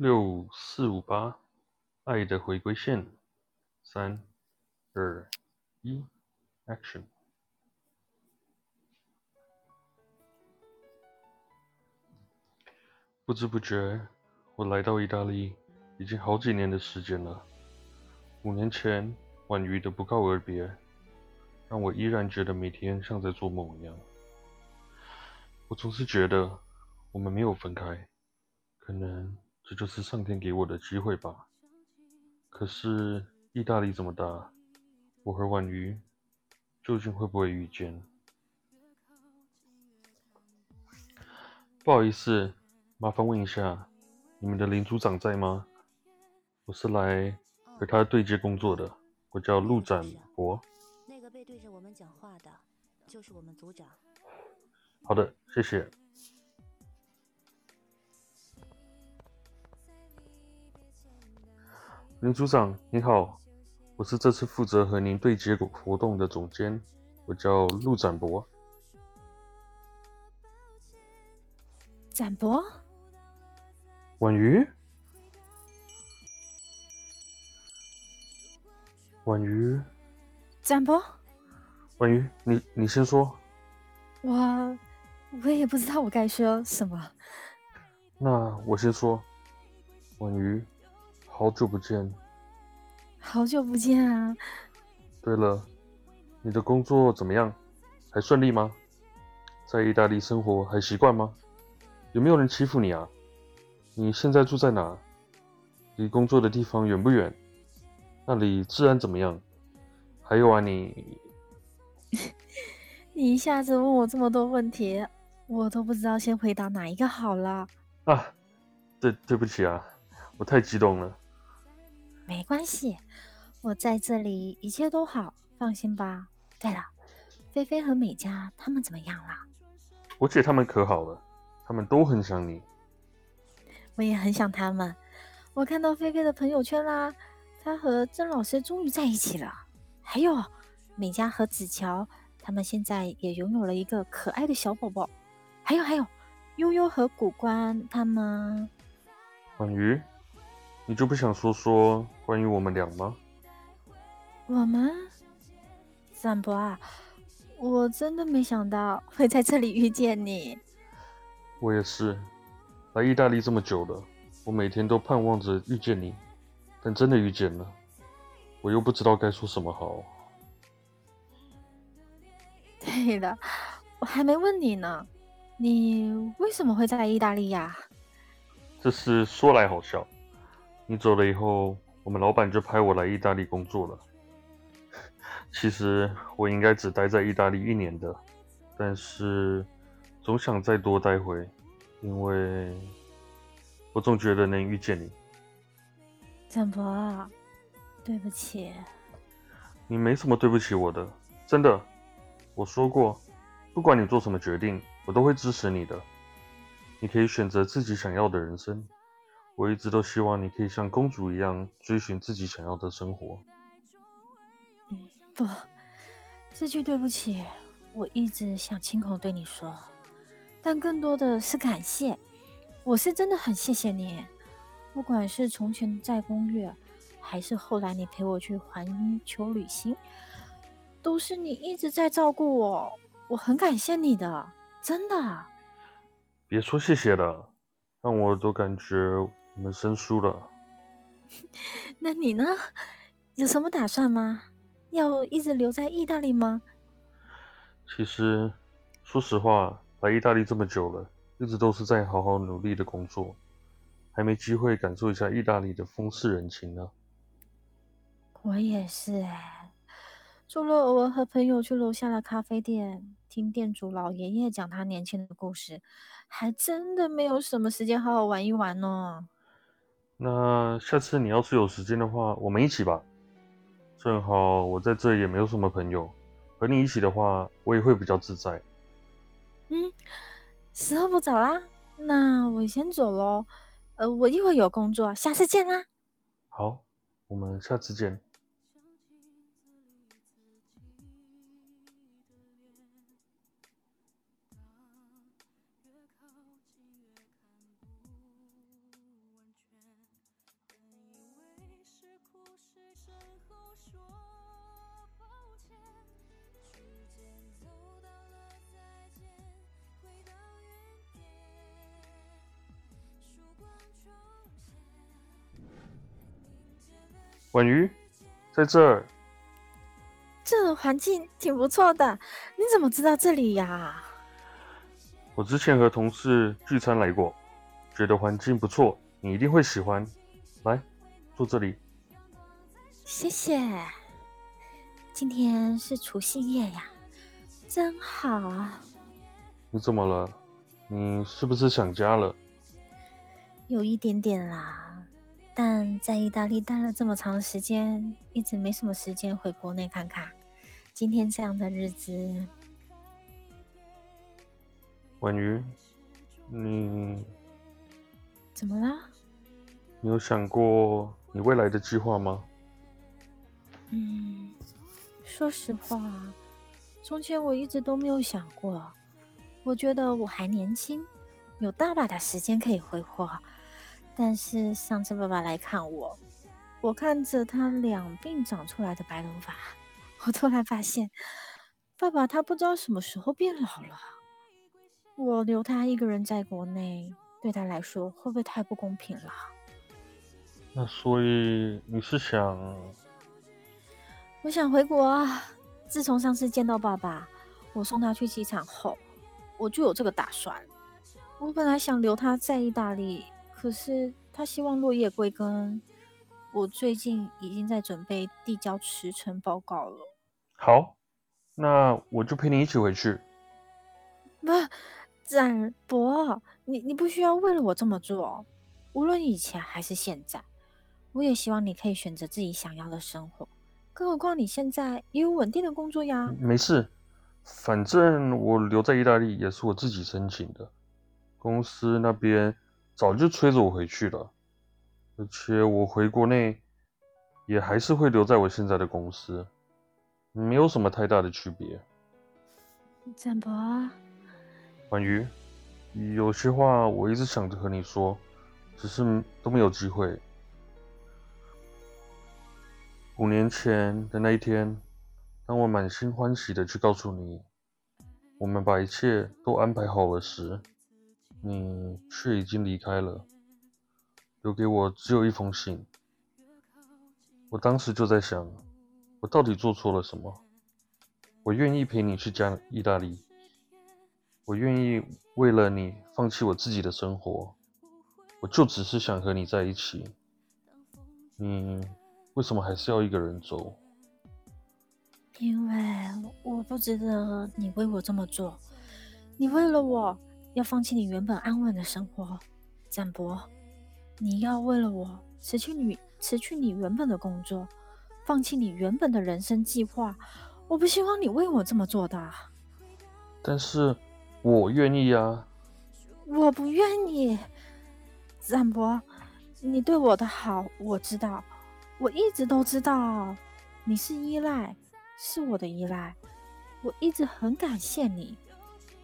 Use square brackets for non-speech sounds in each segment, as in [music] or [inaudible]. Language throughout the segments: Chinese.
六四五八，爱的回归线，三二一，Action！不知不觉，我来到意大利已经好几年的时间了。五年前，婉瑜的不告而别，让我依然觉得每天像在做梦一样。我总是觉得我们没有分开，可能。这就是上天给我的机会吧。可是意大利这么大，我和婉瑜究竟会不会遇见？不好意思，麻烦问一下，你们的林组长在吗？我是来和他对接工作的，我叫陆展博。那个背对着我们讲话的，就是我们组长。好的，谢谢。林组长你好，我是这次负责和您对接活动的总监，我叫陆展博。展博，婉瑜，婉瑜，展博，婉瑜，你你先说。我我也不知道我该说什么。那我先说，婉瑜。好久不见，好久不见啊！对了，你的工作怎么样？还顺利吗？在意大利生活还习惯吗？有没有人欺负你啊？你现在住在哪？离工作的地方远不远？那里治安怎么样？还有啊，你 [laughs]…… 你一下子问我这么多问题，我都不知道先回答哪一个好了。啊，对，对不起啊，我太激动了。没关系，我在这里一切都好，放心吧。对了，菲菲和美嘉他们怎么样了？我姐他们可好了，他们都很想你。我也很想他们。我看到菲菲的朋友圈啦，她和曾老师终于在一起了。还有美嘉和子乔，他们现在也拥有了一个可爱的小宝宝。还有还有，悠悠和古关他们。婉瑜。你就不想说说关于我们俩吗？我们，展博啊，我真的没想到会在这里遇见你。我也是，来意大利这么久了，我每天都盼望着遇见你，但真的遇见了，我又不知道该说什么好。对的，我还没问你呢，你为什么会在意大利呀？这是说来好笑。你走了以后，我们老板就派我来意大利工作了。其实我应该只待在意大利一年的，但是总想再多待会，因为我总觉得能遇见你。展博，对不起。你没什么对不起我的，真的。我说过，不管你做什么决定，我都会支持你的。你可以选择自己想要的人生。我一直都希望你可以像公主一样追寻自己想要的生活。嗯，不，这句对不起，我一直想亲口对你说，但更多的是感谢。我是真的很谢谢你，不管是从前在公寓，还是后来你陪我去环球旅行，都是你一直在照顾我，我很感谢你的，真的。别说谢谢了，让我都感觉。我们生疏了，[laughs] 那你呢？有什么打算吗？要一直留在意大利吗？其实，说实话，来意大利这么久了，一直都是在好好努力的工作，还没机会感受一下意大利的风世人情呢。我也是哎，除了偶尔和朋友去楼下的咖啡店听店主老爷爷讲他年轻的故事，还真的没有什么时间好好玩一玩呢。那下次你要是有时间的话，我们一起吧。正好我在这也没有什么朋友，和你一起的话，我也会比较自在。嗯，时候不早啦，那我先走喽。呃，我一会有工作，下次见啦。好，我们下次见。说抱歉。婉瑜在这儿。这环境挺不错的，你怎么知道这里呀？我之前和同事聚餐来过，觉得环境不错，你一定会喜欢。来，坐这里。谢谢。今天是除夕夜呀，真好。你怎么了？你是不是想家了？有一点点啦。但在意大利待了这么长时间，一直没什么时间回国内看看。今天这样的日子，婉瑜，你怎么了？你有想过你未来的计划吗？嗯，说实话，从前我一直都没有想过。我觉得我还年轻，有大把的时间可以挥霍。但是上次爸爸来看我，我看着他两鬓长出来的白头发，我突然发现，爸爸他不知道什么时候变老了。我留他一个人在国内，对他来说会不会太不公平了？那所以你是想？我想回国啊！自从上次见到爸爸，我送他去机场后，我就有这个打算。我本来想留他在意大利。可是他希望落叶归根，我最近已经在准备递交辞呈报告了。好，那我就陪你一起回去。不，展博，你你不需要为了我这么做。无论以前还是现在，我也希望你可以选择自己想要的生活。更何况你现在也有稳定的工作呀。没事，反正我留在意大利也是我自己申请的，公司那边。早就催着我回去了，而且我回国内也还是会留在我现在的公司，没有什么太大的区别。展博，婉瑜，有些话我一直想着和你说，只是都没有机会。五年前的那一天，当我满心欢喜的去告诉你，我们把一切都安排好了时。你却已经离开了，留给我只有一封信。我当时就在想，我到底做错了什么？我愿意陪你去加意大利，我愿意为了你放弃我自己的生活，我就只是想和你在一起。你为什么还是要一个人走？因为我不值得你为我这么做。你为了我。要放弃你原本安稳的生活，展博，你要为了我辞去你辞去你原本的工作，放弃你原本的人生计划。我不希望你为我这么做的。但是我愿意啊。我不愿意，展博，你对我的好我知道，我一直都知道，你是依赖，是我的依赖，我一直很感谢你。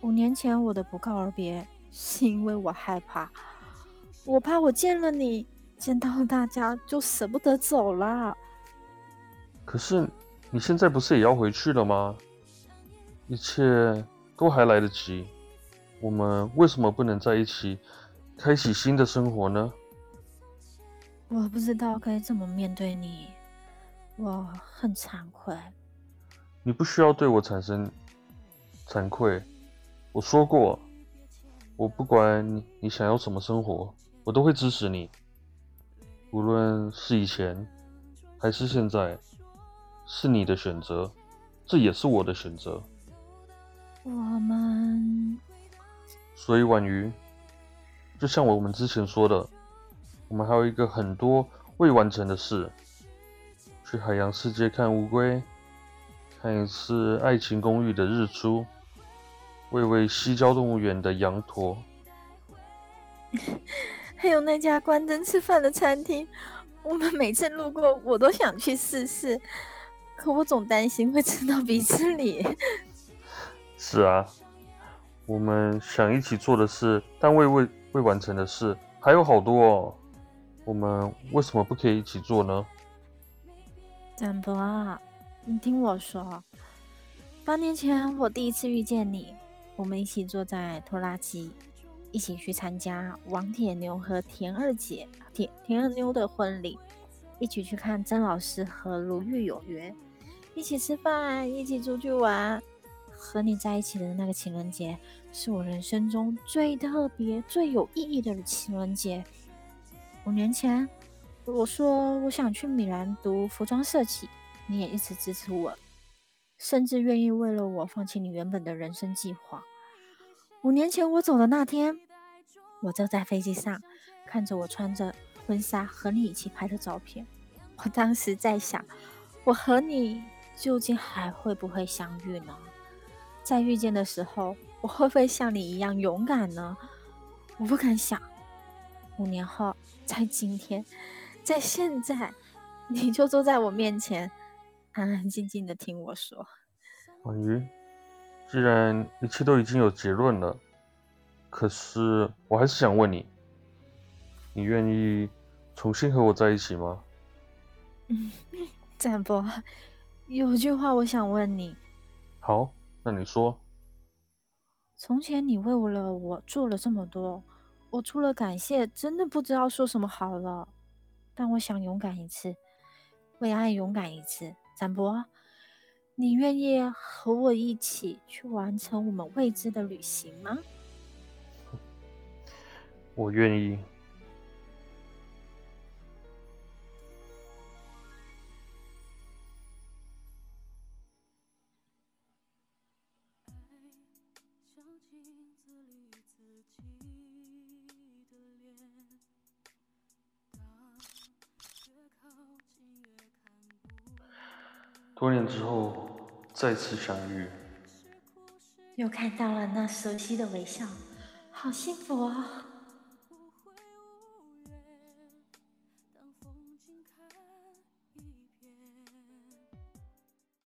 五年前我的不告而别，是因为我害怕，我怕我见了你，见到大家就舍不得走了。可是你现在不是也要回去了吗？一切都还来得及，我们为什么不能在一起，开启新的生活呢？我不知道该怎么面对你，我很惭愧。你不需要对我产生惭愧。我说过，我不管你你想要什么生活，我都会支持你。无论是以前还是现在，是你的选择，这也是我的选择。我们，所以婉瑜，就像我们之前说的，我们还有一个很多未完成的事：去海洋世界看乌龟，看一次爱情公寓的日出。喂喂西郊动物园的羊驼，[laughs] 还有那家关灯吃饭的餐厅，我们每次路过，我都想去试试，可我总担心会吃到鼻子里。[laughs] 是啊，我们想一起做的事，但未未未完成的事还有好多哦。我们为什么不可以一起做呢？展博，你听我说，八年前我第一次遇见你。我们一起坐在拖拉机，一起去参加王铁牛和田二姐、田田二妞的婚礼。一起去看曾老师和如玉有约，一起吃饭，一起出去玩。和你在一起的那个情人节，是我人生中最特别、最有意义的情人节。五年前，我说我想去米兰读服装设计，你也一直支持我，甚至愿意为了我放弃你原本的人生计划。五年前我走的那天，我坐在飞机上，看着我穿着婚纱和你一起拍的照片，我当时在想，我和你究竟还会不会相遇呢？在遇见的时候，我会不会像你一样勇敢呢？我不敢想。五年后，在今天，在现在，你就坐在我面前，安安静静的听我说。婉瑜，既然一切都已经有结论了，可是我还是想问你，你愿意重新和我在一起吗？嗯，展博，有句话我想问你。好。那你说，从前你为了我做了这么多，我除了感谢，真的不知道说什么好了。但我想勇敢一次，为爱勇敢一次。展博，你愿意和我一起去完成我们未知的旅行吗？[laughs] 我愿意。多年之后再次相遇，又看到了那熟悉的微笑，好幸福啊！